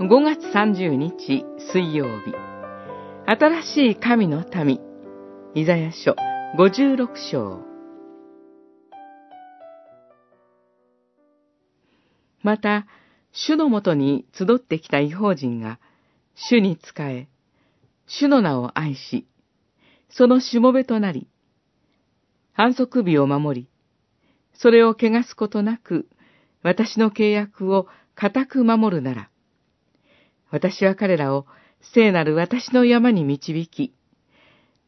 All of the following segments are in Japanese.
5月30日水曜日。新しい神の民。イザヤ書56章。また主のもとに集ってきた違法人が主に仕え主の名を愛しそのしもべとなり反則日を守りそれを汚すことなく私の契約を固く守るなら私は彼らを聖なる私の山に導き、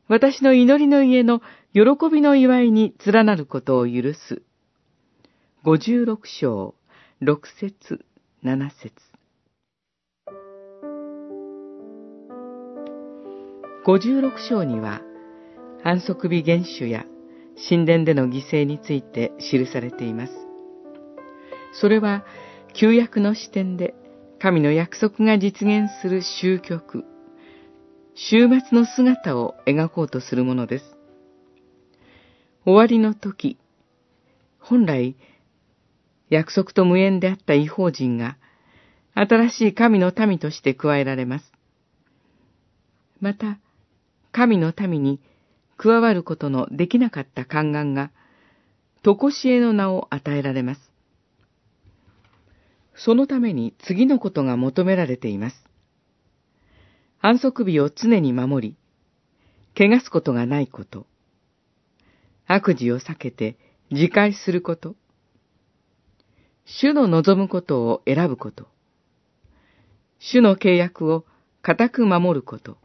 私の祈りの家の喜びの祝いに連なることを許す。五十六章、六節、七節。五十六章には、安息日原種や神殿での犠牲について記されています。それは、旧約の視点で神の約束が実現する終局、終末の姿を描こうとするものです。終わりの時、本来、約束と無縁であった違法人が、新しい神の民として加えられます。また、神の民に加わることのできなかった宦官が、とこしえの名を与えられます。そのために次のことが求められています。安息日を常に守り、汚すことがないこと、悪事を避けて自戒すること、主の望むことを選ぶこと、主の契約を固く守ること、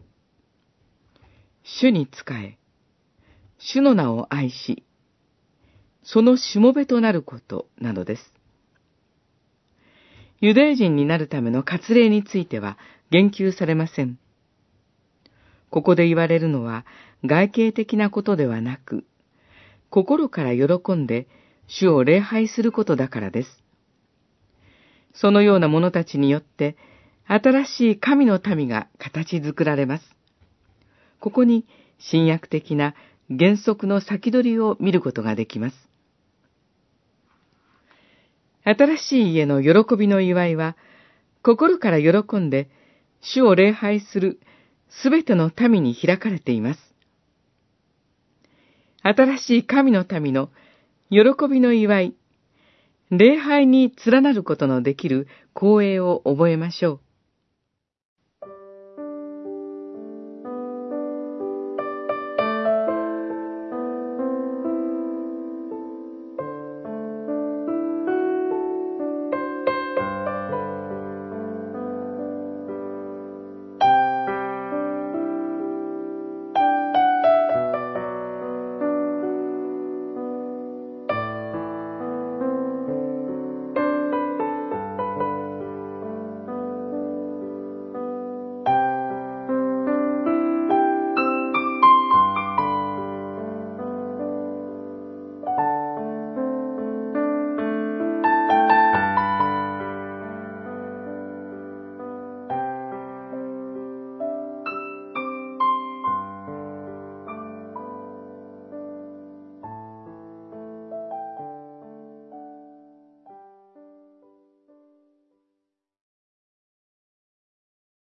主に仕え、主の名を愛し、そのしもべとなることなどです。ユダヤ人になるための割礼については言及されません。ここで言われるのは外形的なことではなく、心から喜んで主を礼拝することだからです。そのような者たちによって、新しい神の民が形作られます。ここに新約的な原則の先取りを見ることができます。新しい家の喜びの祝いは、心から喜んで、主を礼拝するすべての民に開かれています。新しい神の民の喜びの祝い、礼拝に連なることのできる光栄を覚えましょう。